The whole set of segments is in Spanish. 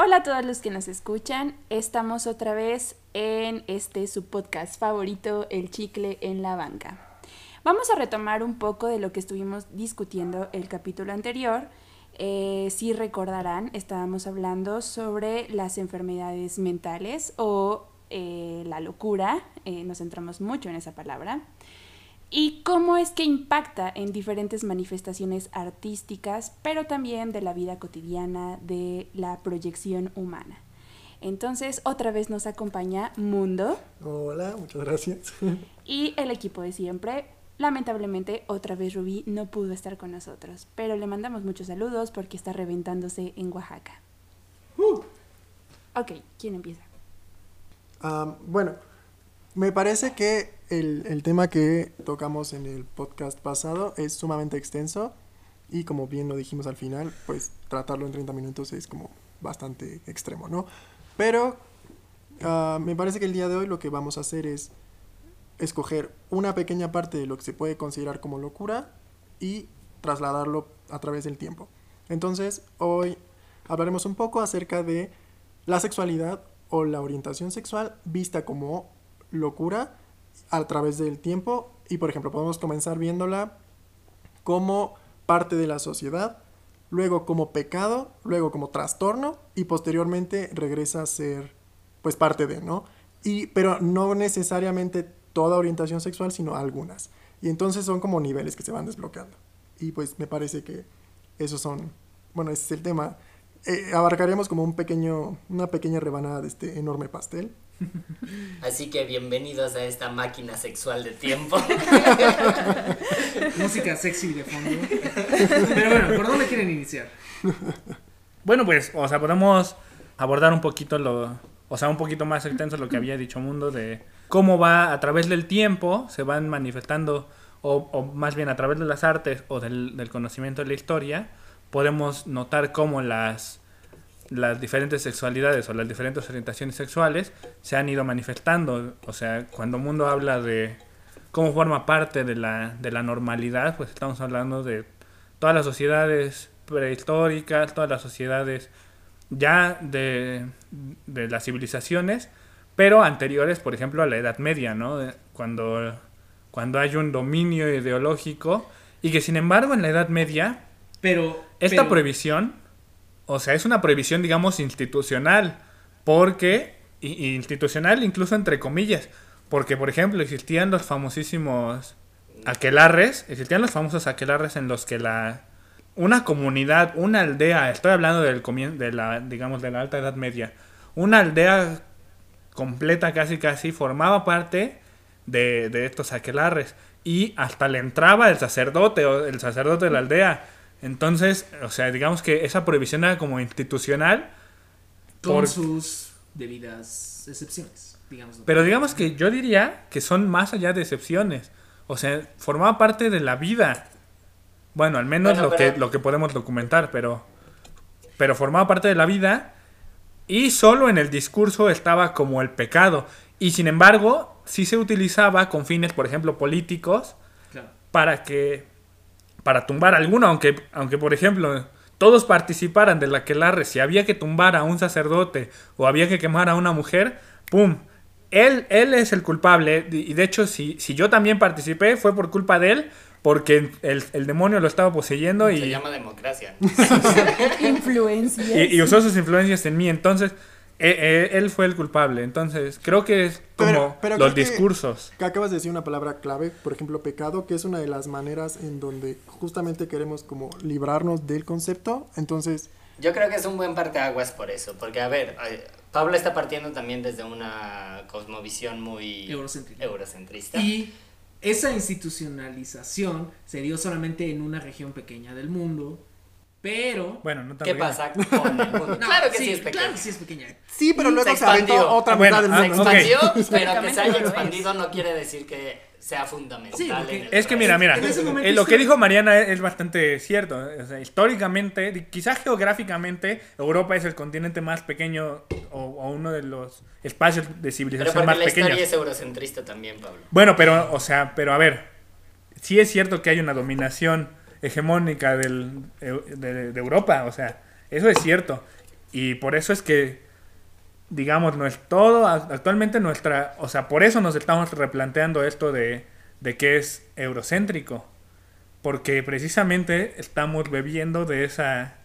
Hola a todos los que nos escuchan. Estamos otra vez en este su podcast favorito, El chicle en la banca. Vamos a retomar un poco de lo que estuvimos discutiendo el capítulo anterior. Eh, si recordarán, estábamos hablando sobre las enfermedades mentales o eh, la locura. Eh, nos centramos mucho en esa palabra y cómo es que impacta en diferentes manifestaciones artísticas, pero también de la vida cotidiana, de la proyección humana. Entonces, otra vez nos acompaña Mundo. Hola, muchas gracias. Y el equipo de siempre. Lamentablemente, otra vez Rubí no pudo estar con nosotros, pero le mandamos muchos saludos porque está reventándose en Oaxaca. Uh. Ok, ¿quién empieza? Ah, bueno, me parece que el, el, tema que tocamos en el podcast pasado es sumamente extenso y como bien lo dijimos al final, pues tratarlo en 30 minutos es como bastante extremo, ¿no? Pero uh, me parece que el día de hoy lo que vamos a hacer es escoger una pequeña parte de lo que se puede considerar como locura y trasladarlo a través del tiempo. Entonces, hoy hablaremos un poco acerca de la sexualidad o la orientación sexual vista como locura a través del tiempo y por ejemplo podemos comenzar viéndola como parte de la sociedad, luego como pecado, luego como trastorno y posteriormente regresa a ser pues parte de, ¿no? Y pero no necesariamente toda orientación sexual, sino algunas. Y entonces son como niveles que se van desbloqueando. Y pues me parece que esos son, bueno, ese es el tema. Eh, abarcaremos como un pequeño, una pequeña rebanada de este enorme pastel. Así que bienvenidos a esta máquina sexual de tiempo. Música sexy de fondo. Pero bueno, ¿por dónde quieren iniciar? Bueno, pues, o sea, podemos abordar un poquito lo, o sea, un poquito más extenso lo que había dicho Mundo de cómo va a través del tiempo, se van manifestando, o, o más bien a través de las artes o del, del conocimiento de la historia, podemos notar cómo las las diferentes sexualidades o las diferentes orientaciones sexuales se han ido manifestando. O sea, cuando el mundo habla de cómo forma parte de la, de la normalidad, pues estamos hablando de todas las sociedades prehistóricas, todas las sociedades ya de, de las civilizaciones, pero anteriores, por ejemplo, a la Edad Media, ¿no? Cuando, cuando hay un dominio ideológico y que sin embargo en la Edad Media, pero esta pero... prohibición o sea, es una prohibición, digamos, institucional. Porque, institucional incluso entre comillas. Porque, por ejemplo, existían los famosísimos aquelarres. Existían los famosos aquelarres en los que la... Una comunidad, una aldea, estoy hablando del de la, digamos, de la alta edad media. Una aldea completa casi casi formaba parte de, de estos aquelarres. Y hasta le entraba el sacerdote o el sacerdote de la aldea entonces, o sea, digamos que esa prohibición era como institucional. Con por... sus debidas excepciones, digamos. Pero digamos que yo diría que son más allá de excepciones. O sea, formaba parte de la vida. Bueno, al menos bueno, lo, pero... que, lo que podemos documentar, pero, pero formaba parte de la vida y solo en el discurso estaba como el pecado. Y sin embargo, sí se utilizaba con fines, por ejemplo, políticos, claro. para que para tumbar alguno, aunque, aunque por ejemplo todos participaran de la que la si había que tumbar a un sacerdote o había que quemar a una mujer, ¡pum! Él, él es el culpable y de hecho si, si yo también participé fue por culpa de él porque el, el demonio lo estaba poseyendo y... Se llama democracia. Influencias. Y, y usó sus influencias en mí, entonces... Eh, eh, él fue el culpable, entonces creo que es como pero, pero los discursos. Que, que acabas de decir una palabra clave, por ejemplo, pecado, que es una de las maneras en donde justamente queremos como librarnos del concepto, entonces... Yo creo que es un buen parteaguas por eso, porque a ver, Pablo está partiendo también desde una cosmovisión muy eurocentrista. eurocentrista. Y esa institucionalización se dio solamente en una región pequeña del mundo, pero. Bueno, no ¿Qué pasa con el mundo? No, claro que sí, sí, es pequeño. Claro que sí es pequeña. Sí, pero luego Se se, aventó expandió. otra Bueno, mitad del ah, mundo. Se expandió, pero que se haya expandido no quiere decir que sea fundamental. Sí, porque en el Es que mira, mira, En ese momento eh, lo que dijo Mariana es, es bastante cierto. O sea, históricamente, quizás geográficamente, Europa es el continente más pequeño o, o uno de los espacios de Pero civilización porque más la historia pequeños. es eurocentrista también, Pablo. Bueno, pero, o sea, pero a ver, sí es cierto que hay una dominación hegemónica del, de, Europa, o sea, eso es cierto. Y por eso es que, digamos, no es todo, actualmente nuestra, o sea, por eso nos estamos replanteando esto de, de que es eurocéntrico. Porque precisamente estamos bebiendo de esa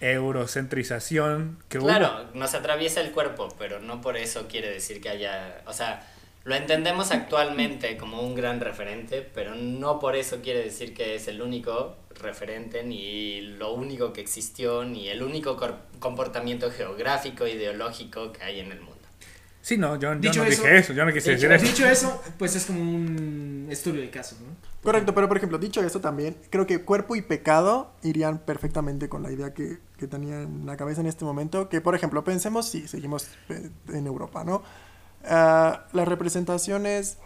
eurocentrización que hubo. Claro, nos atraviesa el cuerpo, pero no por eso quiere decir que haya, o sea, lo entendemos actualmente como un gran referente, pero no por eso quiere decir que es el único referente, ni lo único que existió, ni el único comportamiento geográfico, ideológico que hay en el mundo. Sí, no, yo, yo Dicho no eso- dije eso, yo no quise dicho- decir eso. Dicho eso, pues es como un estudio de casos, ¿no? Correcto, pero por ejemplo, dicho esto también, creo que cuerpo y pecado irían perfectamente con la idea que, que tenía en la cabeza en este momento. Que, por ejemplo, pensemos si seguimos eh, en Europa, ¿no? Las representaciones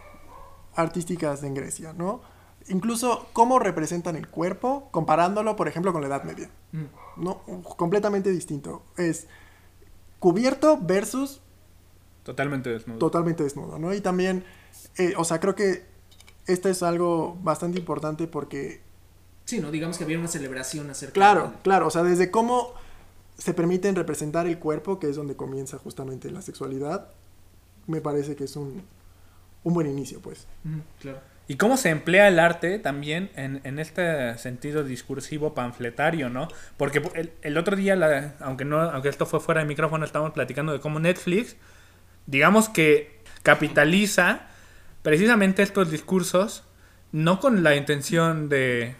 artísticas en Grecia, ¿no? Incluso cómo representan el cuerpo, comparándolo, por ejemplo, con la Edad Media. Mm. ¿no? Completamente distinto. Es cubierto versus Totalmente desnudo. totalmente desnudo, ¿no? Y también, eh, o sea, creo que esto es algo bastante importante porque Sí, ¿no? Digamos que había una celebración acerca Claro, de- claro, o sea, desde cómo se permiten representar el cuerpo, que es donde comienza justamente la sexualidad, me parece que es un, un buen inicio, pues. Claro. Y cómo se emplea el arte también en, en este sentido discursivo panfletario, ¿no? Porque el, el otro día, la- aunque no, aunque esto fue fuera de micrófono, estábamos platicando de cómo Netflix, digamos que capitaliza precisamente estos discursos, no con la intención de.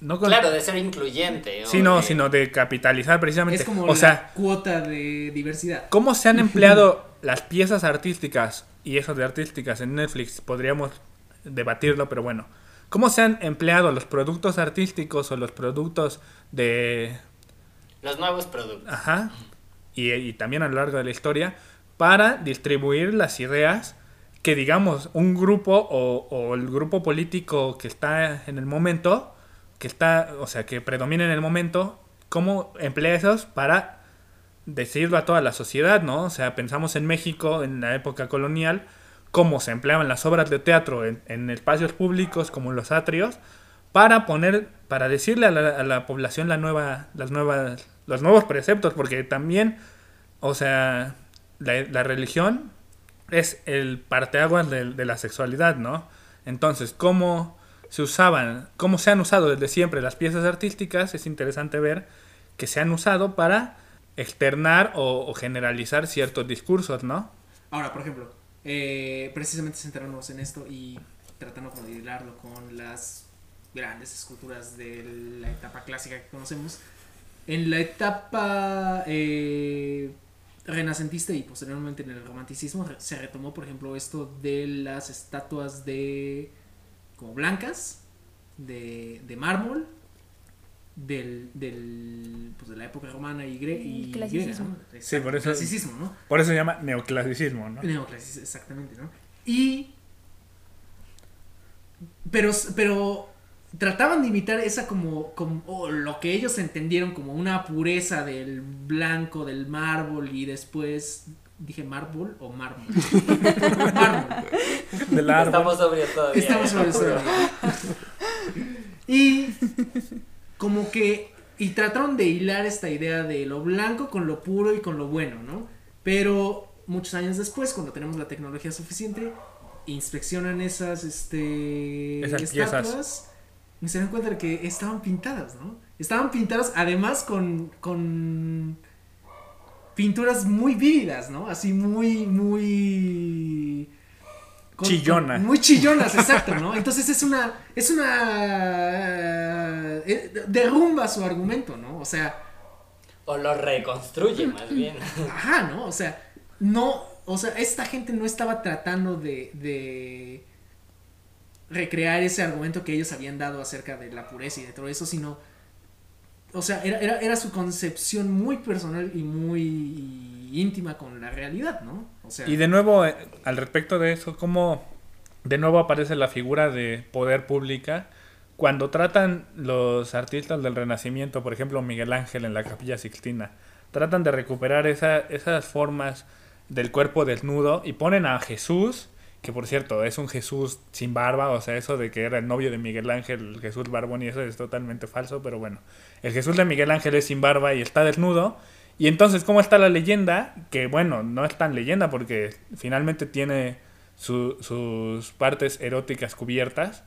No con, Claro, de ser incluyente. o Sí, no, de- sino de capitalizar precisamente. Es como o la sea, cuota de diversidad. ¿Cómo se han empleado las piezas artísticas y eso de artísticas en Netflix? Podríamos debatirlo, pero bueno. ¿Cómo se han empleado los productos artísticos o los productos de... Los nuevos productos. Ajá. Y, y también a lo largo de la historia para distribuir las ideas que digamos un grupo o, o el grupo político que está en el momento, que está, o sea, que predomina en el momento, cómo emplea esos para decirlo a toda la sociedad, ¿no? O sea, pensamos en México en la época colonial, cómo se empleaban las obras de teatro en, espacios públicos como los atrios, para poner, para decirle a la, población la nueva, las nuevas, los nuevos preceptos, porque también, o sea, la, religión es el parteaguas de la sexualidad, ¿no? Entonces, cómo se usaban, cómo se han usado desde siempre las piezas artísticas, es interesante ver que se han usado para externar o, o generalizar ciertos discursos, ¿no? Ahora, por ejemplo, eh, precisamente centrándonos en esto y tratando de hilarlo con las grandes esculturas de la etapa clásica que conocemos, en la etapa eh, renacentista y posteriormente en el romanticismo se retomó, por ejemplo, esto de las estatuas de como blancas, de, de mármol, del, del, pues de la época romana y, gre- y clasicismo. griega, ¿no? Sí, por eso- Clasicismo, ¿no? Por eso se llama neoclasicismo, ¿no? Neoclasicismo, exactamente, ¿no? Y. Pero, pero trataban de imitar esa como, como o lo que ellos entendieron como una pureza del blanco, del mármol y después dije mármol o mármol. mármol. Del árbol. Estamos sobrios todavía. Estamos sobre eso. Y como que y trataron de hilar esta idea de lo blanco con lo puro y con lo bueno, ¿no? Pero muchos años después, cuando tenemos la tecnología suficiente, inspeccionan esas este Esas estatuas y se dan cuenta de que estaban pintadas, ¿no? Estaban pintadas además con con pinturas muy vívidas, ¿no? Así muy muy con- Chillona. con- muy chillonas, exacto, ¿no? Entonces es una. Es una. eh, derrumba su argumento, ¿no? O sea. O lo reconstruye, más bien. Ajá, ¿no? O sea, no. O sea, esta gente no estaba tratando de. de recrear ese argumento que ellos habían dado acerca de la pureza y de todo eso, sino. O sea, era, era, era su concepción muy personal y muy íntima con la realidad, ¿no? O sea. Y de nuevo, eh, al respecto de eso, cómo de nuevo aparece la figura de poder pública cuando tratan los artistas del Renacimiento, por ejemplo Miguel Ángel en la Capilla Sixtina, tratan de recuperar esa- esas formas del cuerpo desnudo y ponen a Jesús, que por cierto es un Jesús sin barba, o sea, eso de que era el novio de Miguel Ángel, el Jesús Barbón, y eso es totalmente falso, pero bueno, el Jesús de Miguel Ángel es sin barba y está desnudo, Y entonces, ¿cómo está la leyenda? Que bueno, no es tan leyenda porque finalmente tiene su- sus partes eróticas cubiertas.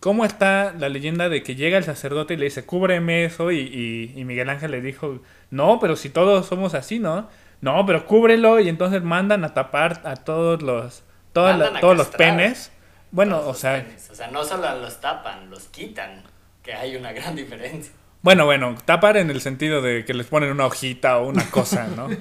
¿Cómo está la leyenda de que llega el sacerdote y le dice, cúbreme eso? Y, y- y Miguel Ángel le dijo, no, pero si todos somos así, ¿no? No, pero cúbrelo y entonces mandan a tapar a todos los, todos los castrar. penes. Bueno, Todos o los sea, penes. O sea, no solo los tapan, los quitan. Que hay una gran diferencia. bueno, bueno, tapar en el sentido de que les ponen una hojita o una cosa, ¿no?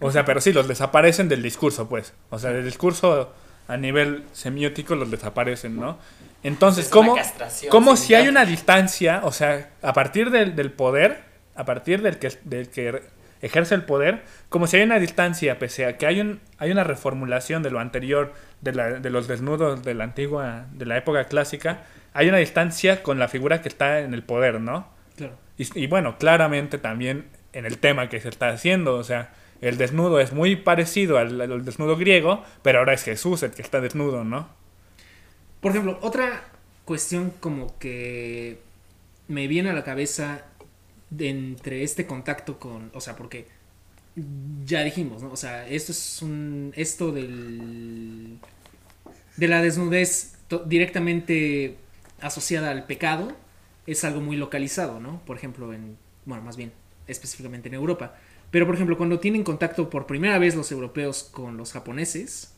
O sea, pero sí, los desaparecen del discurso, pues. O sea, del discurso a nivel semiótico los desaparecen, ¿no? Entonces, Es una ¿cómo, si hay una distancia, o sea, a partir del, del poder, a partir del que, del que ejerce el poder, como si hay una distancia, pese a que hay, un, hay una reformulación de lo anterior, de, la, de los desnudos de la antigua, de la época clásica, hay una distancia con la figura que está en el poder, ¿no? Claro. Y, y bueno, claramente también en el tema que se está haciendo, o sea, el desnudo es muy parecido al, al desnudo griego, pero ahora es Jesús el que está desnudo, ¿no? Por ejemplo, otra cuestión como que me viene a la cabeza de entre este contacto con, o sea, porque ya dijimos, ¿no? O sea, esto es un, esto del, de la desnudez directamente asociada al pecado es algo muy localizado, ¿no? Por ejemplo, en, bueno, más bien, específicamente en Europa. Pero, por ejemplo, cuando tienen contacto por primera vez los europeos con los japoneses,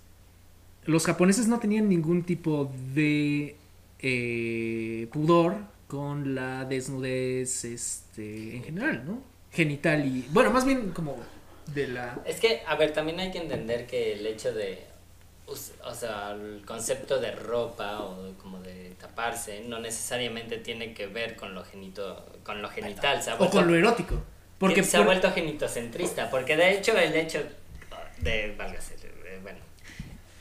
los japoneses no tenían ningún tipo de eh, pudor con la desnudez este, en general, ¿no? Genital y... Bueno, más bien como de la... Es que, a ver, también hay que entender que el hecho de. O sea, el concepto de ropa o de- como de taparse no necesariamente tiene que ver con lo, genito, con lo genital. O vuelto, con lo erótico. Porque se ha por- vuelto genitocentrista. Porque de hecho, el hecho de. Válgase, eh, bueno.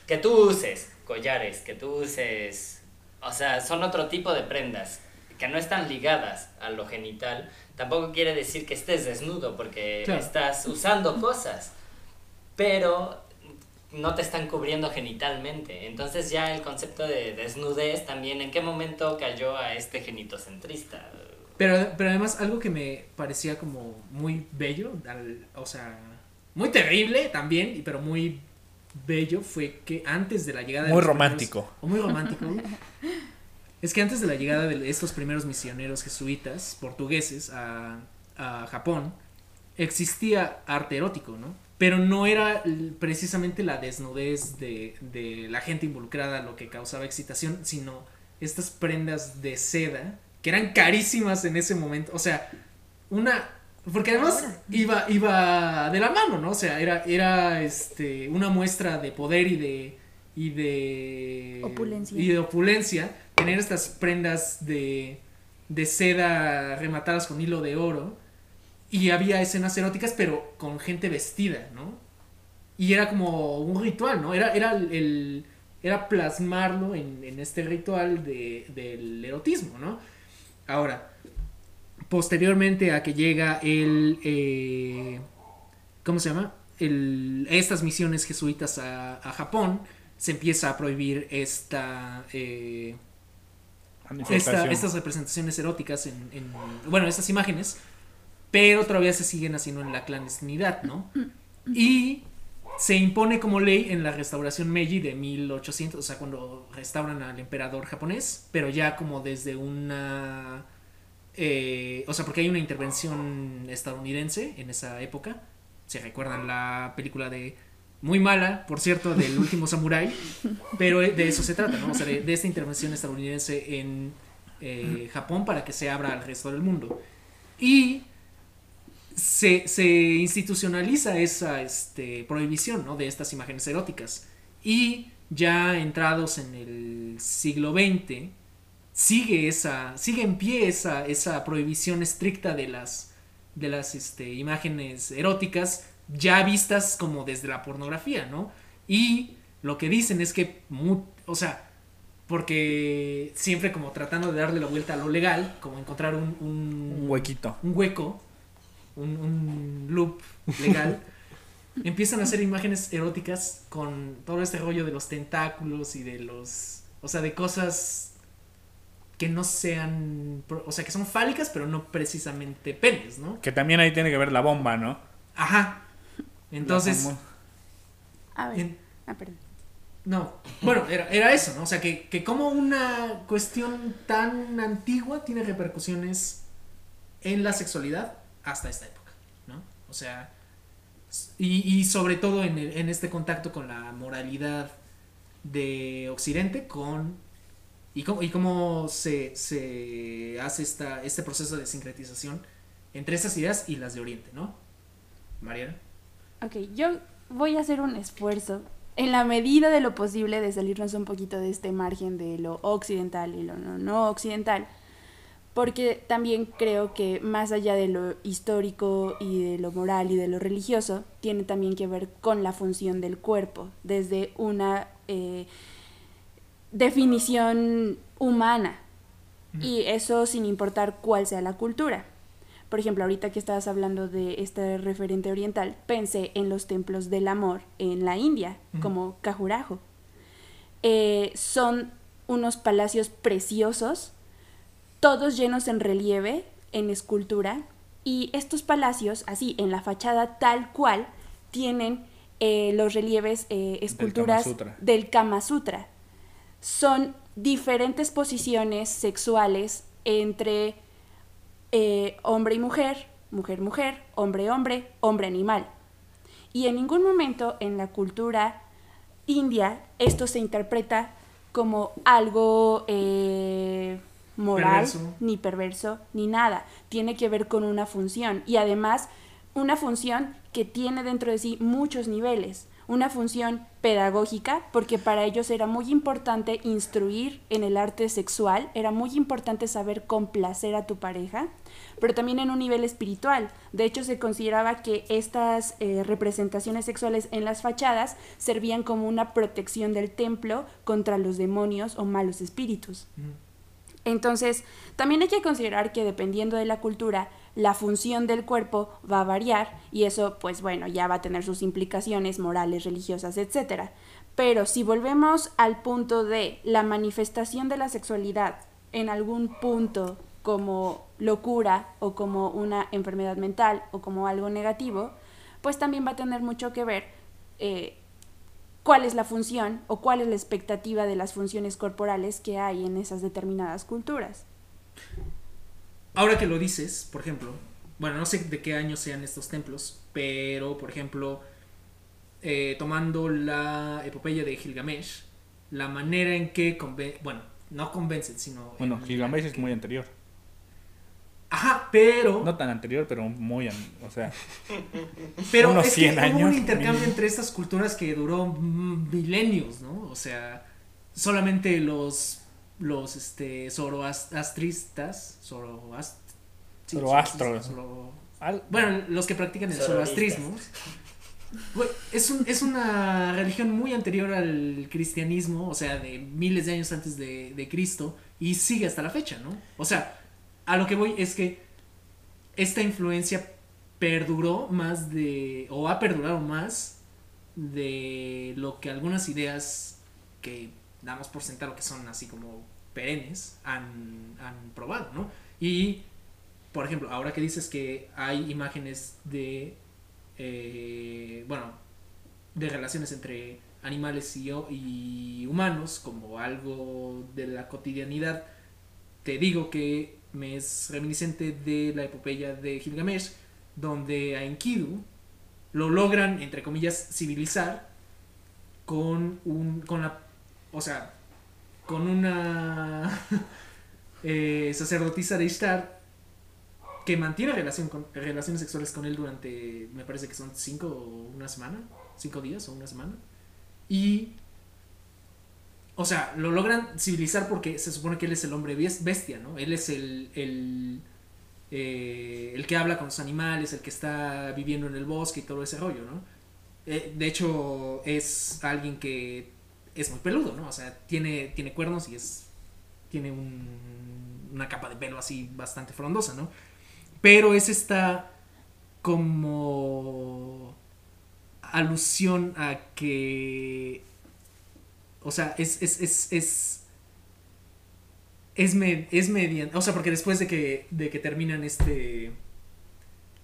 Que tú uses collares, que tú uses. O sea, son otro tipo de prendas que no están ligadas a lo genital. Tampoco quiere decir que estés desnudo porque Claro. estás usando cosas. Pero no te están cubriendo genitalmente. Entonces ya el concepto de desnudez también, ¿en qué momento cayó a este genitocentrista? Pero, pero además algo que me parecía como muy bello, al- o sea, muy terrible también, y- pero muy bello fue que antes de la llegada Muy romántico. primeros- o muy romántico. es que antes de la llegada de estos primeros misioneros jesuitas portugueses a, a Japón, existía arte erótico, ¿no? Pero no era precisamente la desnudez de, de la gente involucrada lo que causaba excitación, sino estas prendas de seda que eran carísimas en ese momento. O sea, una. Porque además iba, iba de la mano, ¿no? O sea, era, era este, una muestra de poder y de. y de. Opulencia. Y de opulencia. Tener estas prendas de. de seda rematadas con hilo de oro. Y había escenas eróticas, pero con gente vestida, ¿no? Y era como un ritual, ¿no? Era, era el, era plasmarlo en, en este ritual de, del erotismo, ¿no? Ahora, posteriormente a que llega el... eh, ¿Cómo se llama? El, estas misiones jesuitas a, a Japón, se empieza a prohibir esta... eh, esta- estas representaciones eróticas en, en- bueno, estas imágenes, pero todavía se siguen haciendo en la clandestinidad, ¿no? Y se impone como ley en la restauración Meiji de 1800, o sea, cuando restauran al emperador japonés, pero ya como desde una... eh, o sea, porque hay una intervención estadounidense en esa época. Se recuerdan la película de... Muy mala, por cierto, del último samurái, pero de eso se trata, ¿no? O sea, de, esta intervención estadounidense en eh, Japón para que se abra al resto del mundo. Y se, se institucionaliza esa este, prohibición ¿no? de estas imágenes eróticas. Y ya entrados en el siglo XX, sigue, esa, sigue en pie esa, esa prohibición estricta de las, de las este, imágenes eróticas, ya vistas como desde la pornografía, ¿no? Y lo que dicen es que, o sea, porque siempre como tratando de darle la vuelta a lo legal, como encontrar un, un, Un huequito. un hueco, un, un loop legal, empiezan a hacer imágenes eróticas con todo este rollo de los tentáculos y de los, o sea, de cosas que no sean, o sea, que son fálicas, pero no precisamente penes, ¿no? Que también ahí tiene que ver la bomba, ¿no? Ajá. Entonces, A ver. en- Ah, perdón. no, bueno, era, era eso, ¿no? O sea, que, que como una cuestión tan antigua tiene repercusiones en la sexualidad hasta esta época, ¿no? O sea, y, y sobre todo en, el- en este contacto con la moralidad de Occidente con... Y cómo, y cómo se, se hace esta, este proceso de sincretización entre estas ideas y las de Oriente, ¿no? Mariana. Ok, yo voy a hacer un esfuerzo en la medida de lo posible de salirnos un poquito de este margen de lo occidental y lo no, no occidental, porque también creo que más allá de lo histórico y de lo moral y de lo religioso, tiene también que ver con la función del cuerpo, desde una eh, definición humana, y eso sin importar cuál sea la cultura. Por ejemplo, ahorita que estabas hablando de este referente oriental, pensé en los templos del amor en la India, como Khajuraho. Eh, son unos palacios preciosos, todos llenos en relieve, en escultura, y estos palacios, así, en la fachada tal cual, tienen eh, los relieves, eh, esculturas Sutra. del Kama Sutra. Son diferentes posiciones sexuales entre eh, hombre y mujer, mujer, mujer, hombre, hombre, hombre, animal. Y en ningún momento en la cultura india esto se interpreta como algo eh, moral, Perverso. ni perverso, ni nada. Tiene que ver con una función. Y además, una función que tiene dentro de sí muchos niveles. Una función pedagógica, porque para ellos era muy importante instruir en el arte sexual, era muy importante saber complacer a tu pareja, pero también en un nivel espiritual. De hecho, se consideraba que estas eh, representaciones sexuales en las fachadas servían como una protección del templo contra los demonios o malos espíritus. Entonces, también hay que considerar que dependiendo de la cultura, la función del cuerpo va a variar y eso, pues bueno, ya va a tener sus implicaciones morales, religiosas, etc. Pero si volvemos al punto de la manifestación de la sexualidad en algún punto como locura o como una enfermedad mental o como algo negativo, pues también va a tener mucho que ver eh, cuál es la función o cuál es la expectativa de las funciones corporales que hay en esas determinadas culturas. Ahora que lo dices, por ejemplo, bueno, no sé de qué año sean estos templos, pero por ejemplo, eh, tomando la epopeya de Gilgamesh, la manera en que conven bueno, no convencen, sino Bueno, en- Gilgamesh es muy anterior. Ajá, pero No tan anterior, pero muy, an- o sea, pero unos es 100 que hubo un años, intercambio entre estas culturas que duró milenios, ¿no? O sea, solamente los los este zoroastristas, zoroast sí, zoro- Bueno, los que practican el zoroastrismo. Es, un- es una religión muy anterior al cristianismo, o sea, de miles de años antes de, de Cristo, y sigue hasta la fecha, ¿no? O sea, a lo que voy es que esta influencia perduró más de, o ha perdurado más de lo que algunas ideas que damos por sentado que son así como perennes han, han probado, ¿no? Y por ejemplo, ahora que dices que hay imágenes de, eh, bueno, de relaciones entre animales y, humanos como algo de la cotidianidad, te digo que me es reminiscente de la epopeya de Gilgamesh, donde a Enkidu lo logran, entre comillas, civilizar con un, con la, o sea, con una eh, sacerdotisa de Ishtar que mantiene relación con, relaciones sexuales con él durante, me parece que son cinco o una semana, cinco días o una semana. Y, o sea, lo logran civilizar porque se supone que él es el hombre bes- bestia, ¿no? Él es el, el, eh, el que habla con los animales, el que está viviendo en el bosque y todo ese rollo, ¿no? Eh, de hecho, es alguien que es muy peludo, ¿no? O sea, tiene, tiene cuernos y es. Tiene un- una capa de pelo así bastante frondosa, ¿no? Pero es esta como alusión a que. O sea, es. es, es, es es, me- es mediante, o sea, porque después de que, de que terminan este,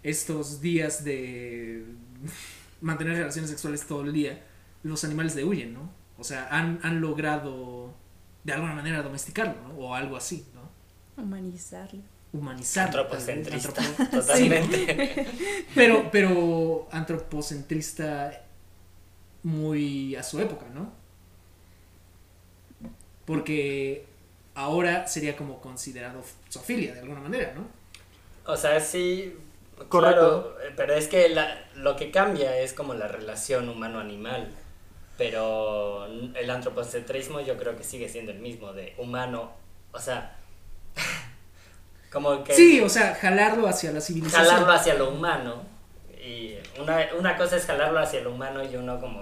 estos días de mantener relaciones sexuales todo el día, los animales le huyen, ¿no? O sea, han, han logrado de alguna manera domesticarlo, ¿no? O algo así, ¿no? Humanizarlo. Humanizarlo. Antropocentrista. antropo- Totalmente. Pero, pero antropocentrista muy a su época, ¿no? Porque ahora sería como considerado zoofilia de alguna manera, ¿no? O sea, sí. Correcto. claro, pero es que la- lo que cambia es como la relación humano-animal. Pero el antropocentrismo yo creo que sigue siendo el mismo, de humano. O sea, como que. Sí, o sea, jalarlo hacia la civilización. jalarlo hacia lo humano. Y una, una cosa es jalarlo hacia lo humano y uno como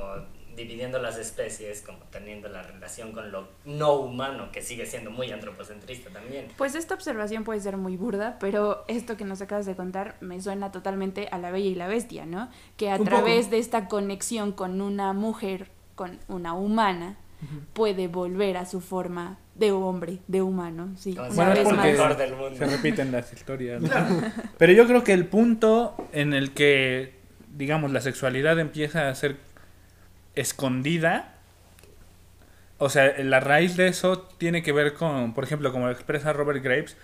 dividiendo las especies, como teniendo la relación con lo no humano, que sigue siendo muy antropocentrista también. Pues esta observación puede ser muy burda, pero esto que nos acabas de contar me suena totalmente a la Bella y la Bestia, ¿no? Que a Un través poco. de esta conexión con una mujer, con una humana, puede volver a su forma de hombre, de humano, sí. Una Bueno, vez porque- más. mejor del mundo. Se repiten las historias. ¿no? Pero yo creo que el punto en el que, digamos, la sexualidad empieza a ser escondida, o sea, la raíz de eso tiene que ver con, por ejemplo, como lo expresa Robert Graves,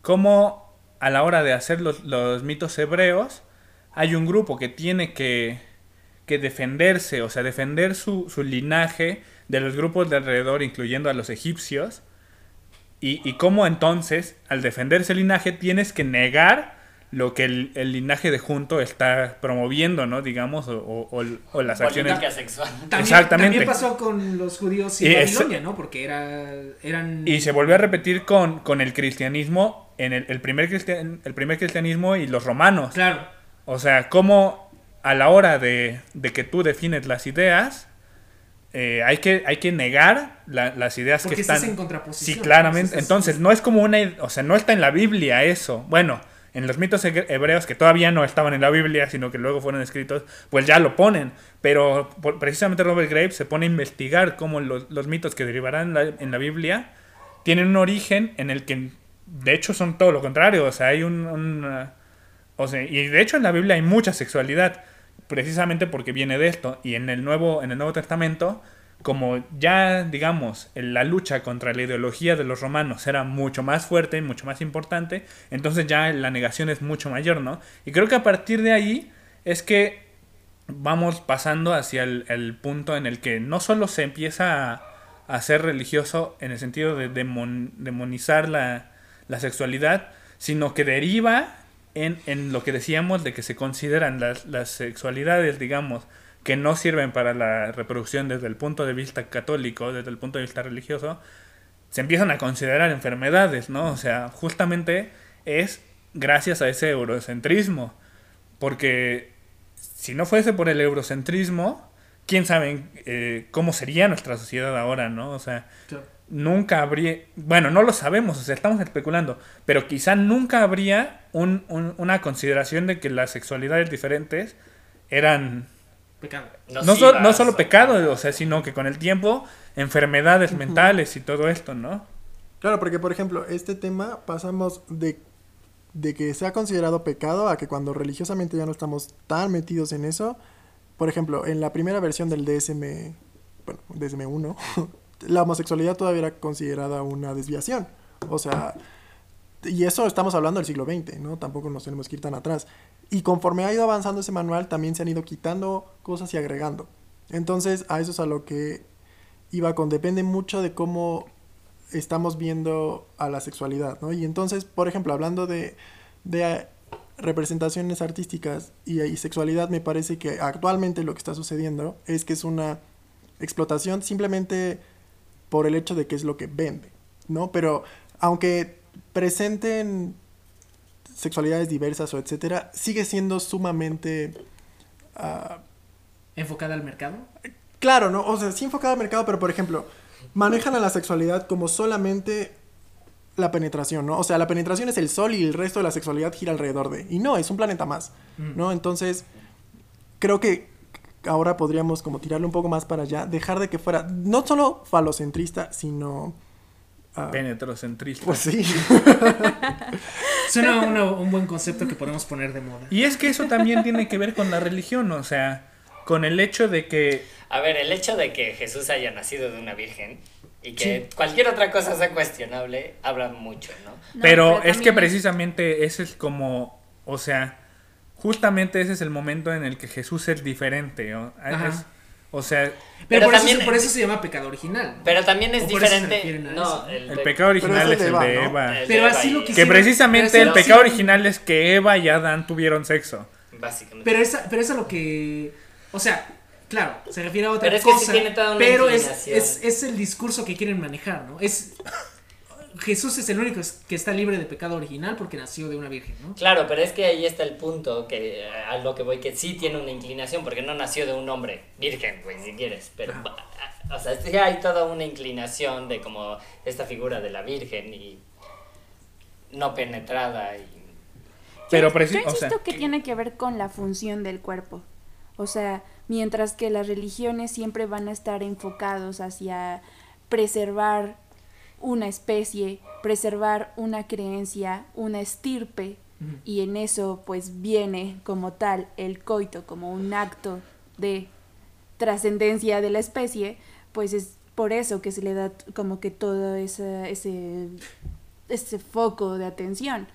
cómo a la hora de hacer los, los mitos hebreos, hay un grupo que tiene que, que defenderse, o sea, defender su, su linaje de los grupos de alrededor, incluyendo a los egipcios, y, y cómo entonces, al defenderse el linaje, tienes que negar lo que el, el linaje de junto está promoviendo, ¿no? Digamos, o, o- o- o las acciones. Política sexual. También, Exactamente. También pasó con los judíos y, Y es- Babilonia, ¿no? Porque era, eran... Y se volvió a repetir con, con el cristianismo, en el, el primer cristian- el primer cristianismo y los romanos. Claro. O sea, cómo a la hora de, de que tú defines las ideas, eh, hay, que, hay que negar la- las ideas Porque que estás están... en contraposición. Sí, claramente. Estás- Entonces, no es como una... O sea, no está en la Biblia eso. Bueno, en los mitos he- hebreos que todavía no estaban en la Biblia, sino que luego fueron escritos, pues ya lo ponen. Pero por- precisamente Robert Graves se pone a investigar cómo los, mitos que derivarán en la, Biblia tienen un origen en el que, de hecho, son todo lo contrario. O sea, hay un... un, o sea, y de hecho en la Biblia hay mucha sexualidad, precisamente porque viene de esto. Y en el Nuevo, en el Nuevo Testamento, como ya, digamos, la lucha contra la ideología de los romanos era mucho más fuerte mucho más importante, entonces ya la negación es mucho mayor, ¿no? Y creo que a partir de ahí es que vamos pasando hacia el, punto en el que no solo se empieza a, ser religioso en el sentido de demon- demonizar la, sexualidad, sino que deriva en, en lo que decíamos de que se consideran las sexualidades, digamos, que no sirven para la reproducción desde el punto de vista católico, desde el punto de vista religioso, se empiezan a considerar enfermedades, ¿no? O sea, justamente es gracias a ese eurocentrismo, porque si no fuese por el eurocentrismo, quién sabe eh, cómo sería nuestra sociedad ahora, ¿no? O sea, Claro. nunca habría, bueno, no lo sabemos, o sea, estamos especulando, pero quizá nunca habría un- un- una consideración de que las sexualidades diferentes eran Pecado. no, so- no solo pecado, o sea, sino que con el tiempo enfermedades mentales y todo esto, ¿no? Claro, porque por ejemplo, este tema pasamos de, de que sea considerado pecado a que cuando religiosamente ya no estamos tan metidos en eso, por ejemplo, en la primera versión del DSM, bueno, DSM-1, la homosexualidad todavía era considerada una desviación. O sea, y eso estamos hablando del siglo XX, ¿no? Tampoco nos tenemos que ir tan atrás. Y conforme ha ido avanzando ese manual, también se han ido quitando cosas y agregando. Entonces, a eso es a lo que iba con, depende mucho de cómo estamos viendo a la sexualidad, ¿no? Y entonces, por ejemplo, hablando de, representaciones artísticas y, y sexualidad, me parece que actualmente lo que está sucediendo es que es una explotación simplemente por el hecho de que es lo que vende, ¿no? Pero aunque presenten sexualidades diversas o etcétera, sigue siendo sumamente... ah, Enfocada al mercado. Claro, ¿no? O sea, sí enfocado al mercado, pero por ejemplo, manejan a la sexualidad como solamente la penetración, ¿no? O sea, la penetración es el sol y el resto de la sexualidad gira alrededor de. Y no, es un planeta más, Mm. ¿no? Entonces, creo que ahora podríamos como tirarle un poco más para allá, dejar de que fuera no solo falocentrista, sino ah, Penetrocentrista. pues sí. Suena una- un buen concepto que podemos poner de moda. Y es que eso también tiene que ver con la religión, o sea, con el hecho de que A ver, el hecho de que Jesús haya nacido de una virgen y que cualquier otra cosa sea cuestionable, habla mucho, ¿no? No, pero, es que precisamente ese es como, o sea, justamente ese es el momento en el que Jesús es diferente, o, Ajá. es- o sea, Pero, por, también- eso, por eso se llama pecado original. ¿no? Pero también es diferente. No, el, el pe- pecado original es el de. Eva. El Pero de así Eva lo Que quisieron- precisamente el pecado original es que Eva y Adán tuvieron sexo. Básicamente. Pero esa, pero eso es lo que. O sea, claro, se refiere a otra Pero es que sí cosa. tiene toda una pero es, es, es el discurso que quieren manejar, ¿no? Es. Jesús es el único que está libre de pecado original porque nació de una virgen, ¿no? Claro, pero es que ahí está el punto que a lo que voy, que sí tiene una inclinación, porque no nació de un hombre virgen, güey, si quieres. Pero, o sea, sí hay toda una inclinación de como esta figura de la virgen y no penetrada y... Pero yo, preci- yo o sea, insisto que tiene que ver con la función del cuerpo. O sea, mientras que las religiones siempre van a estar enfocados hacia preservar una especie, preservar una creencia, una estirpe, y en eso pues viene como tal el coito, como un acto de trascendencia de la especie, pues es por eso que se le da como que todo esa- ese, ese foco de atención.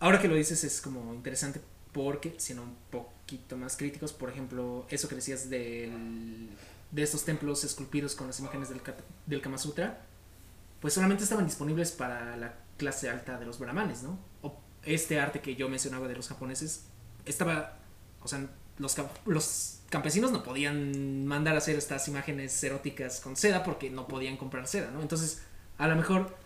Ahora que lo dices es como interesante porque, siendo un poquito más críticos, por ejemplo, eso que decías del, de estos templos esculpidos con las imágenes del, del Kama Sutra, pues solamente estaban disponibles para la clase alta de los brahmanes, ¿no? O este arte que yo mencionaba de los japoneses estaba, o sea, los, los campesinos no podían mandar a hacer estas imágenes eróticas con seda porque no podían comprar seda, ¿no? Entonces, a lo mejor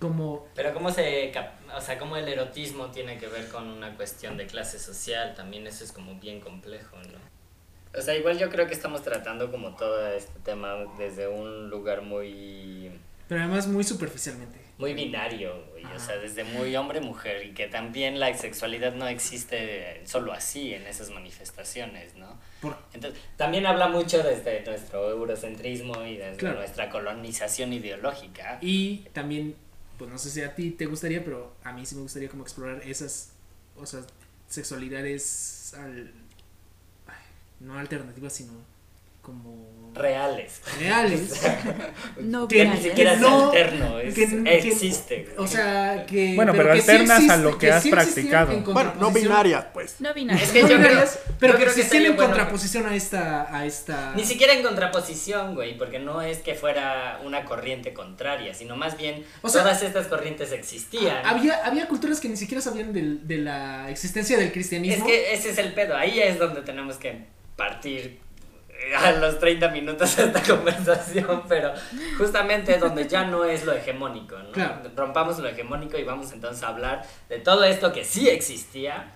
como Pero cómo se... O sea, cómo el erotismo tiene que ver con una cuestión de clase social, también eso es como bien complejo, ¿no? O sea, igual yo creo que estamos tratando como todo este tema desde un lugar muy... pero además muy superficialmente. muy binario, güey, o sea, desde muy hombre-mujer y que también la sexualidad no existe solo así en esas manifestaciones, ¿no? Por- Entonces, también habla mucho desde nuestro eurocentrismo y desde Claro. nuestra colonización ideológica. Y también, pues no sé si a ti te gustaría, pero a mí sí me gustaría como explorar esas, o sea, sexualidades, al, ay, no alternativas, sino como reales. reales. No Que Que binarias. ni siquiera es no- alterno, es- que- que- existe. O sea, que... Bueno, pero que sí alternas a existe- lo que has practicado. en Bueno, no contraposición- binaria, pues. No binarias. Es que no yo creo- binarias, pero yo que que en bueno- contraposición a esta, a esta... Ni siquiera en contraposición, güey, porque no es que fuera una corriente contraria, sino más bien O sea- todas estas corrientes existían. Había, había culturas que ni siquiera sabían del- de la existencia del Es cristianismo. que ese es el pedo, ahí es donde tenemos que partir a los 30 minutos de esta conversación, pero justamente donde ya no es lo hegemónico, ¿no? Claro. Rompamos lo hegemónico y vamos entonces a hablar de todo esto que sí existía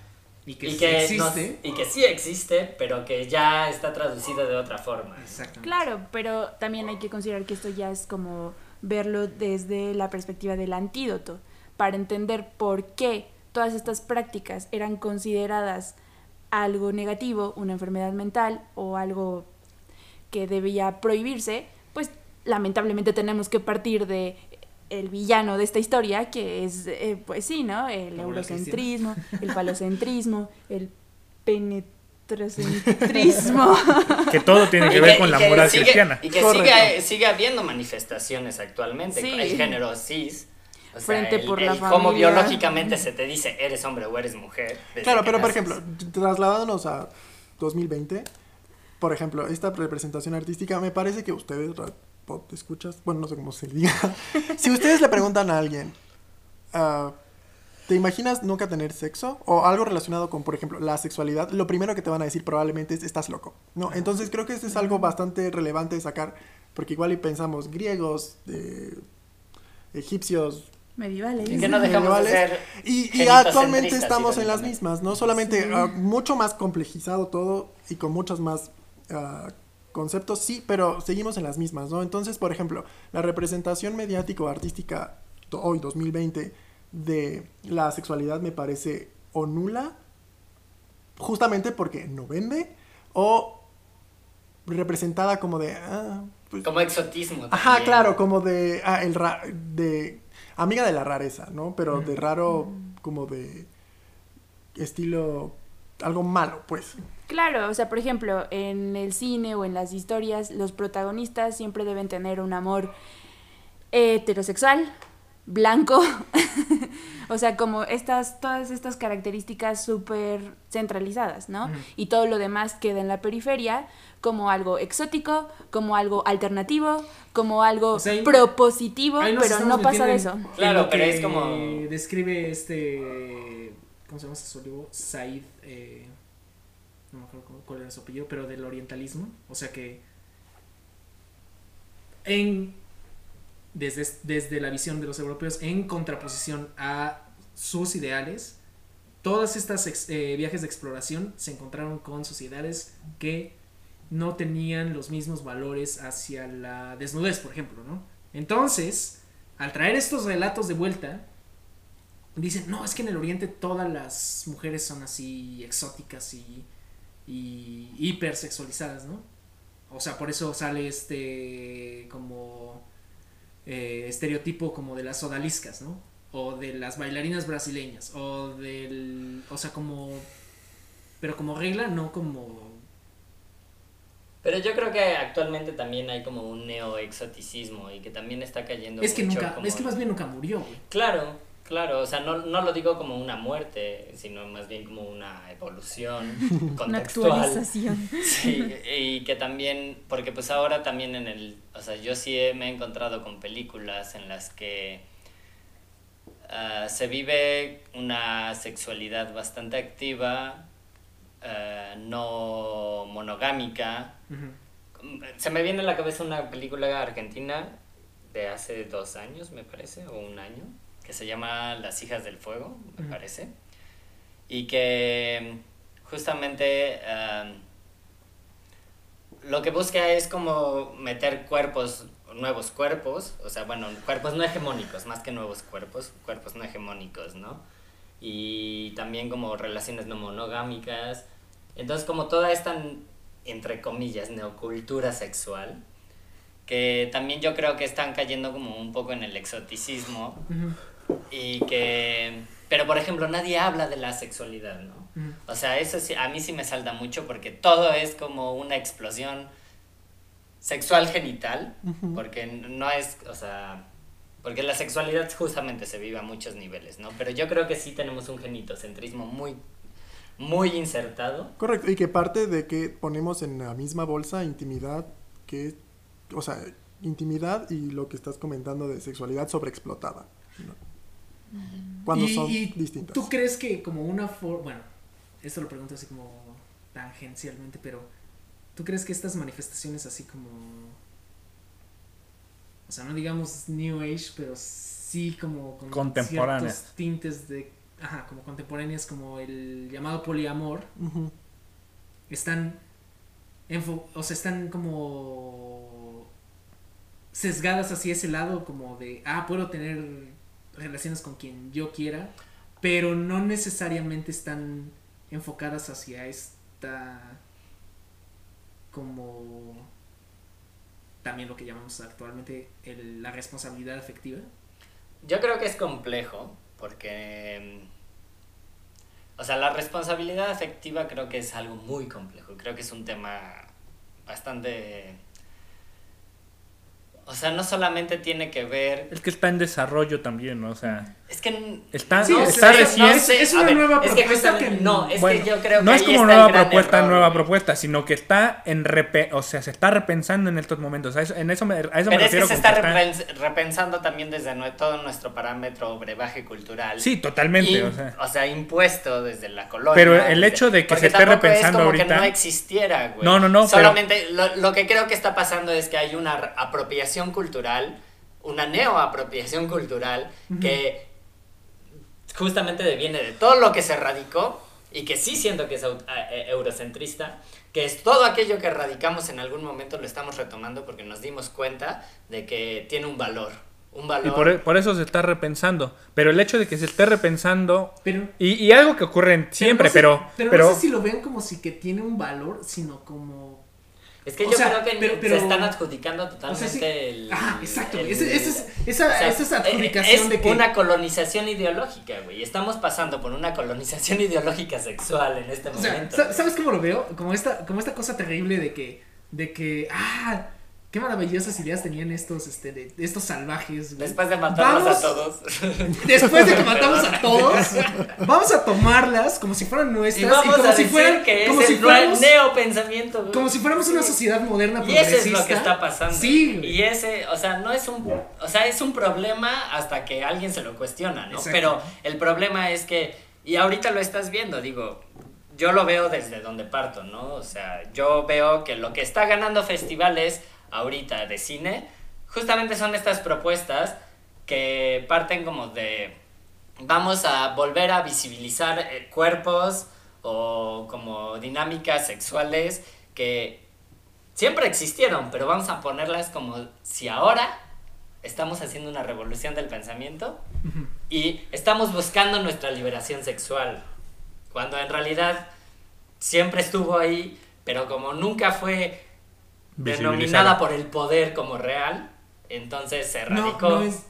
y que, y sí existe. nos- y que sí existe, pero que ya está traducido de otra forma. Exactamente. Claro, pero también hay que considerar que esto ya es como verlo desde la perspectiva del antídoto, para entender por qué todas estas prácticas eran consideradas algo negativo, una enfermedad mental o algo que debía prohibirse, pues lamentablemente tenemos que partir de el villano de esta historia, que es, eh, pues sí, ¿no? El Como eurocentrismo, el falocentrismo, el penetrocentrismo. que todo tiene que Y ver que- con y la moral sigue- cristiana. Y que sigue, sigue habiendo manifestaciones actualmente. Sí. El género cis. O sea, Frente el- por la el cómo familia. biológicamente se te dice eres hombre o eres mujer. Claro, pero por ejemplo, trasladándonos a 2020, por ejemplo, esta representación artística, me parece que ustedes, pod- escuchas, bueno, no sé cómo se diga, si ustedes le preguntan a alguien, ah, ¿te imaginas nunca tener sexo? O algo relacionado con, por ejemplo, la sexualidad, lo primero que te van a decir probablemente es, estás loco, ¿no? Entonces creo que esto es algo bastante relevante de sacar, porque igual y pensamos griegos, eh, egipcios, Medievales. Y que no dejamos de medievales. ser Y, actualmente estamos en las mismas, ¿no? Solamente ah, mucho más complejizado todo y con muchos más ah, conceptos, sí, pero seguimos en las mismas, ¿no? Entonces, por ejemplo, la representación mediático-artística to- hoy, 2020, de la sexualidad me parece o nula, justamente porque no vende, o representada como de, ah, Como exotismo. Ajá, claro, como de, ah, el ra- de amiga de la rareza, ¿no? Pero de raro, como de estilo, algo malo, pues. Claro, o sea, por ejemplo, en el cine o en las historias, los protagonistas siempre deben tener un amor heterosexual, blanco, o sea, como estas, todas estas características súper centralizadas, ¿no? Y todo lo demás queda en la periferia como algo exótico, como algo alternativo, como algo O sea, ahí- propositivo, Ahí pero no pasa de eso. Claro, pero que es como- Describe este. ¿Cómo se llama ese? Said. eh, no me acuerdo cuál era su apellido, pero del orientalismo. O sea que. En. Desde, desde la visión de los europeos, en contraposición a sus ideales, todas estas eh, viajes de exploración se encontraron con sociedades que no tenían los mismos valores hacia la desnudez, por ejemplo, ¿no? Entonces, al traer estos relatos de vuelta, dicen, no, es que en el Oriente todas las mujeres son así exóticas y, y hipersexualizadas, ¿no? O sea, por eso sale este como eh, estereotipo como de las odaliscas, ¿no? O de las bailarinas brasileñas, o del, o sea, como, pero como regla, no como Pero yo creo que actualmente también hay como un neoexoticismo y que también está cayendo Es que mucho nunca, como- es que más bien nunca murió, güey. Claro, claro, o sea, no, no lo digo como una muerte, sino más bien como una evolución Una contextual. actualización. Sí, y que también, porque pues ahora también en el, o sea, yo sí he- me he encontrado con películas en las que ah, se vive una sexualidad bastante activa, ah, no monogámica. Se me viene a la cabeza una película argentina de hace dos años, me parece, o un año, que se llama Las hijas del fuego, me parece, y que justamente ah, lo que busca es como meter cuerpos, nuevos cuerpos, o sea, bueno, cuerpos no hegemónicos, más que nuevos cuerpos, cuerpos no hegemónicos, ¿no? Y también como relaciones no monogámicas. Entonces, como toda esta, entre comillas, neocultura sexual, que también yo creo que están cayendo como un poco en el exoticismo. Y que... Pero, por ejemplo, nadie habla de la sexualidad, ¿no? Ujú. O sea, eso sí, a mí sí me salta mucho porque todo es como una explosión sexual genital, porque no es, o sea, porque la sexualidad justamente se vive a muchos niveles, ¿no? Pero yo creo que sí tenemos un genitocentrismo muy, muy insertado. Correcto, y que parte de que ponemos en la misma bolsa intimidad, que, o sea, intimidad y lo que estás comentando de sexualidad sobreexplotada. ¿no? Cuando Y- son y distintas. ¿Tú crees que como una forma, bueno, esto lo pregunto así como tangencialmente, pero ¿tú crees que estas manifestaciones así como, o sea, no digamos New Age, pero sí como con Contemporáneas. ciertos tintes de, ajá, como contemporáneas, como el llamado poliamor, están, enfo- o sea, están como sesgadas hacia ese lado, como de, ah, puedo tener relaciones con quien yo quiera, pero no necesariamente están enfocadas hacia esta, como, también lo que llamamos actualmente el- la responsabilidad afectiva. Yo creo que es complejo porque, mm, o sea, la responsabilidad afectiva creo que es algo muy complejo. Creo que es un tema bastante... O sea, no solamente tiene que ver... Es que está en desarrollo también, ¿no? o sea, Es que... está, Sí, es- está es- recién. es- es a una nueva es que propuesta justamente- que- No, es Bueno, que yo creo que no es como está nueva propuesta, error, nueva propuesta, sino que está en repe, o sea, se está repensando en estos momentos. A eso, en eso me, a eso me Pero es que refiero se está que está- repens- repensando también desde todo nuestro parámetro brebaje cultural. Sí, totalmente, Y, o sea. impuesto desde la colonia. Pero el hecho de que se esté repensando es como ahorita- que no existiera, güey. No, no, no, pero- Solamente lo, lo que creo que está pasando es que hay una apropiación cultural, una neoapropiación cultural que justamente deviene de todo lo que se radicó y que sí siento que es e- eurocentrista, que es todo aquello que radicamos en algún momento lo estamos retomando porque nos dimos cuenta de que tiene un valor, un valor. Y por, e- por eso se está repensando. Pero el hecho de que se esté repensando. Pero Y, y algo que ocurre en- siempre, no sé- pero. pero, pero no sé si lo ven como si que tiene un valor, sino como Es que O yo sea, creo que pero- pero- se están adjudicando totalmente O sea, sí. el. Ajá, exacto. el- Ese- ese es- esa, o sea, esa es eh, adjudicación es de que. una colonización ideológica, güey. Estamos pasando por una colonización ideológica sexual en este momento. sa- ¿sabes cómo lo veo? Como esta, como esta cosa terrible de que, de que, ah, qué maravillosas ideas tenían estos, este, de, estos salvajes. güey. Después de matarlos Vamos- a todos. Después de que matamos a todos, vamos a tomarlas como si fueran Y nuestras vamos como a si decir fueran, que como es si el fuéramos, neopensamiento, güey. como si fuéramos una sociedad moderna Y eso es lo que está pasando. Sí, güey. Y ese, o sea, no es un, o sea, es un problema hasta que alguien se lo cuestiona, ¿no? Exacto. Pero el problema es que, y ahorita lo estás viendo, digo, yo lo veo desde donde parto, ¿no? O sea, yo veo que lo que está ganando festivales ahorita de cine, justamente son estas propuestas que parten como de, vamos a volver a visibilizar eh, cuerpos o como dinámicas sexuales que siempre existieron, pero vamos a ponerlas como si ahora estamos haciendo una revolución del pensamiento y estamos buscando nuestra liberación sexual, cuando en realidad siempre estuvo ahí, pero como nunca fue denominada por el poder como real, entonces se radicó, no, es-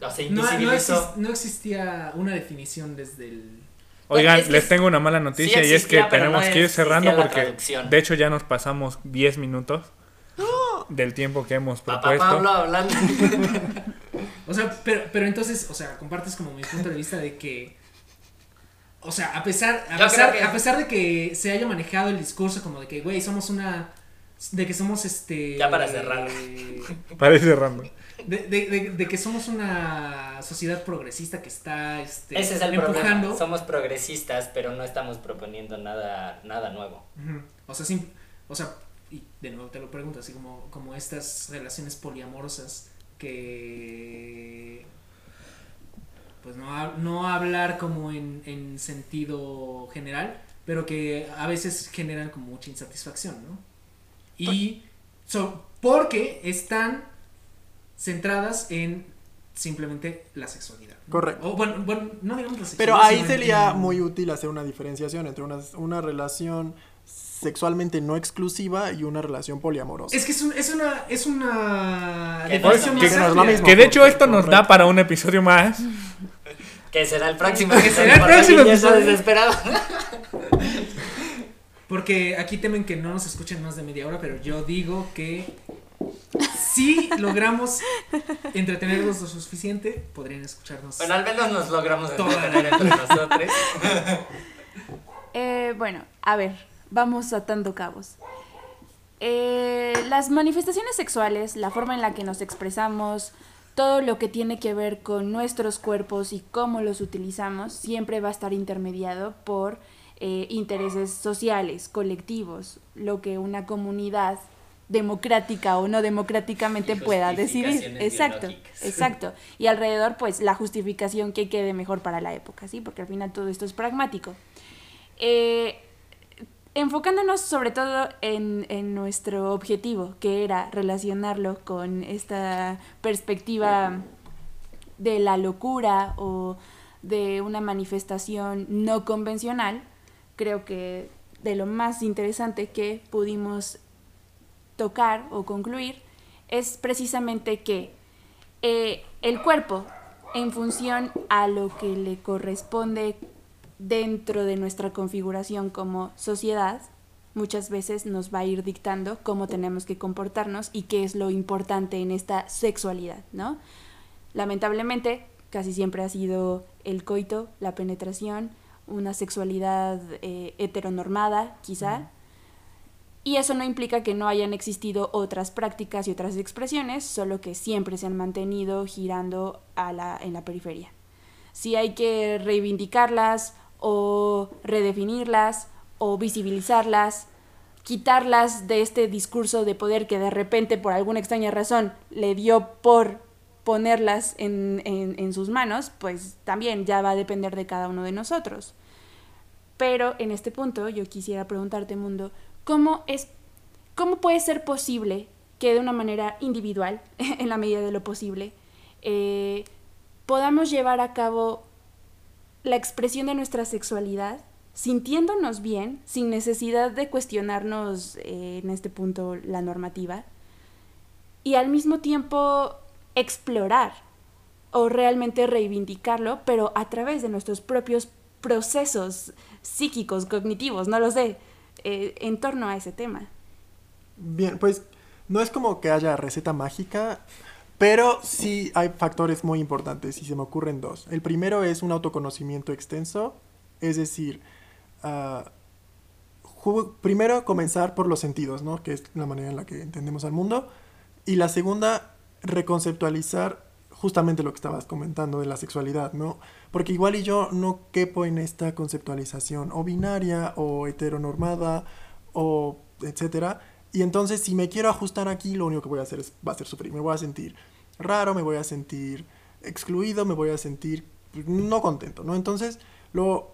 o se no, no invisibilizó. exis- no existía una definición desde el... Oigan, Es que les tengo una mala noticia y es que tenemos no que ir cerrando porque traducción. de hecho ya nos pasamos 10 minutos del tiempo que hemos Papá propuesto. Pablo hablando. O sea, pero, pero entonces, o sea, compartes como mi punto de vista de que... O sea, a pesar, a que- a pesar de que se haya manejado el discurso como de que, güey, somos una... De que somos este... Ya para cerrar. Parece cerrando. De, de, de, de que somos una sociedad progresista que está este, Ese es el empujando. problema. Somos progresistas, pero no estamos proponiendo nada, nada nuevo. O sea, sim- o sea, y de nuevo te lo pregunto, así como, como estas relaciones poliamorosas que pues no, no hablar como en, en sentido general, pero que a veces generan como mucha insatisfacción, ¿no? Y so- porque están centradas en simplemente la sexualidad. ¿no? Correcto. O bueno, bueno, no digamos la sexualidad. Pero ahí sería en- muy útil hacer una diferenciación entre una, una relación sexualmente no exclusiva y una relación poliamorosa. Es que es, un- es una es una Que no es. Que no es lo amplia. mismo. Que de hecho esto nos da para un episodio más. Que será el próximo. Que será el próximo episodio. desesperado. Porque aquí temen que no nos escuchen más de media hora, pero yo digo que si logramos entretenerlos lo suficiente, podrían escucharnos. Bueno, al menos nos logramos entretener entre nosotros. Eh, bueno, a ver, vamos atando cabos. Eh, las manifestaciones sexuales, la forma en la que nos expresamos, todo lo que tiene que ver con nuestros cuerpos y cómo los utilizamos, siempre va a estar intermediado por eh, intereses sociales, colectivos, lo que una comunidad democrática o no democráticamente Y pueda decidir. Exacto, exacto. Y alrededor, pues, la justificación que quede mejor para la época, ¿sí? Porque al final todo esto es pragmático. Eh, enfocándonos sobre todo en, en nuestro objetivo, que era relacionarlo con esta perspectiva de la locura o de una manifestación no convencional, creo que de lo más interesante que pudimos tocar o concluir es precisamente que eh, el cuerpo, en función a lo que le corresponde dentro de nuestra configuración como sociedad, muchas veces nos va a ir dictando cómo tenemos que comportarnos y qué es lo importante en esta sexualidad, ¿no? Lamentablemente, casi siempre ha sido el coito, la penetración, una sexualidad eh, heteronormada, quizá, y eso no implica que no hayan existido otras prácticas y otras expresiones, solo que siempre se han mantenido girando a la, en la periferia. Si hay que reivindicarlas o redefinirlas o visibilizarlas, quitarlas de este discurso de poder que de repente por alguna extraña razón le dio por ponerlas en, en, sus manos, pues también ya va a depender de cada uno de nosotros. Pero en este punto yo quisiera preguntarte, Mundo, ¿cómo, es, ¿cómo puede ser posible que de una manera individual, en la medida de lo posible, eh, podamos llevar a cabo la expresión de nuestra sexualidad sintiéndonos bien, sin necesidad de cuestionarnos eh, en este punto la normativa, y al mismo tiempo explorar o realmente reivindicarlo, pero a través de nuestros propios procesos psíquicos, cognitivos, no lo sé, eh, en torno a ese tema. Bien, pues no es como que haya receta mágica, pero sí hay factores muy importantes y se me ocurren dos. El primero es un autoconocimiento extenso, es decir, ah, primero comenzar por los sentidos, ¿no? Que es la manera en la que entendemos al mundo. Y la segunda, reconceptualizar justamente lo que estabas comentando de la sexualidad, ¿no? Porque igual y yo no quepo en esta conceptualización o binaria o heteronormada o etcétera. Y entonces si me quiero ajustar aquí, lo único que voy a hacer es va a ser sufrir. Me voy a sentir raro, me voy a sentir excluido, me voy a sentir no contento, ¿no? Entonces, lo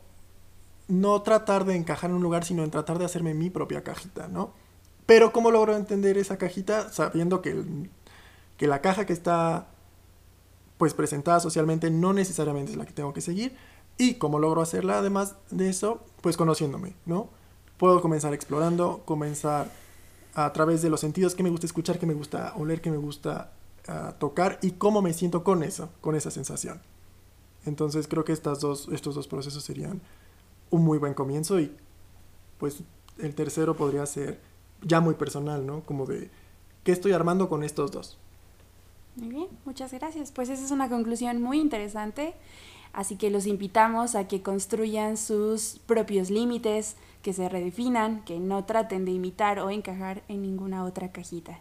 no tratar de encajar en un lugar, sino en tratar de hacerme mi propia cajita, ¿no? Pero ¿cómo logro entender esa cajita sabiendo que, el- que la caja que está pues presentada socialmente no necesariamente es la que tengo que seguir y cómo logro hacerla además de eso, pues conociéndome, ¿no? Puedo comenzar explorando, comenzar a través de los sentidos que me gusta escuchar, que me gusta oler, que me gusta ah, tocar y cómo me siento con eso, con esa sensación. Entonces creo que estas dos, estos dos procesos serían un muy buen comienzo y pues el tercero podría ser ya muy personal, ¿no? Como de qué estoy armando con estos dos. Muy bien, muchas gracias. Pues esa es una conclusión muy interesante. Así que los invitamos a que construyan sus propios límites, que se redefinan, que no traten de imitar o encajar en ninguna otra cajita.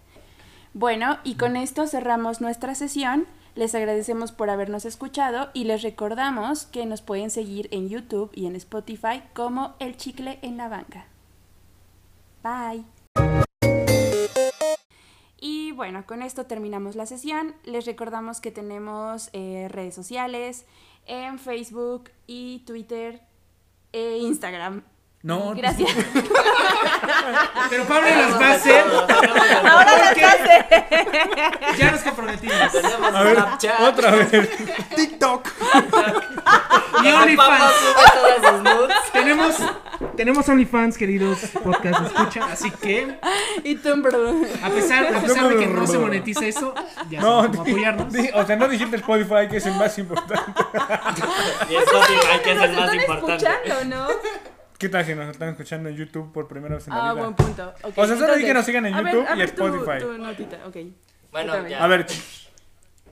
Bueno, y con esto cerramos nuestra sesión. Les agradecemos por habernos escuchado y les recordamos que nos pueden seguir en YouTube y en Spotify como El Chicle en la Banca. Bye. Y bueno, con esto terminamos la sesión. Les recordamos que tenemos eh, redes sociales en Facebook y Twitter e Instagram. No, Gracias. Pero Pablo las va a hacer. Ahora las hace. Ya nos comprometimos. Tenemos A ver, Snapchat. otra vez. TikTok. Y OnlyFans. Tenemos, tenemos OnlyFans, queridos podcast escucha. Así que, Y Tumblr. a pesar, a pesar de que no se monetiza eso, ya No, saben cómo apoyarnos. di- o sea, no dijiste Spotify, que es el más importante. Y Spotify, que es el Nos más están importante. escuchando, ¿no? ¿Qué tal si nos están escuchando en YouTube por primera vez en la Ah, vida? buen punto. Ok, O sea, solo di que nos sigan en a ver, YouTube a y ver tu- Spotify. tu notita, ok. Bueno, ya. A ver,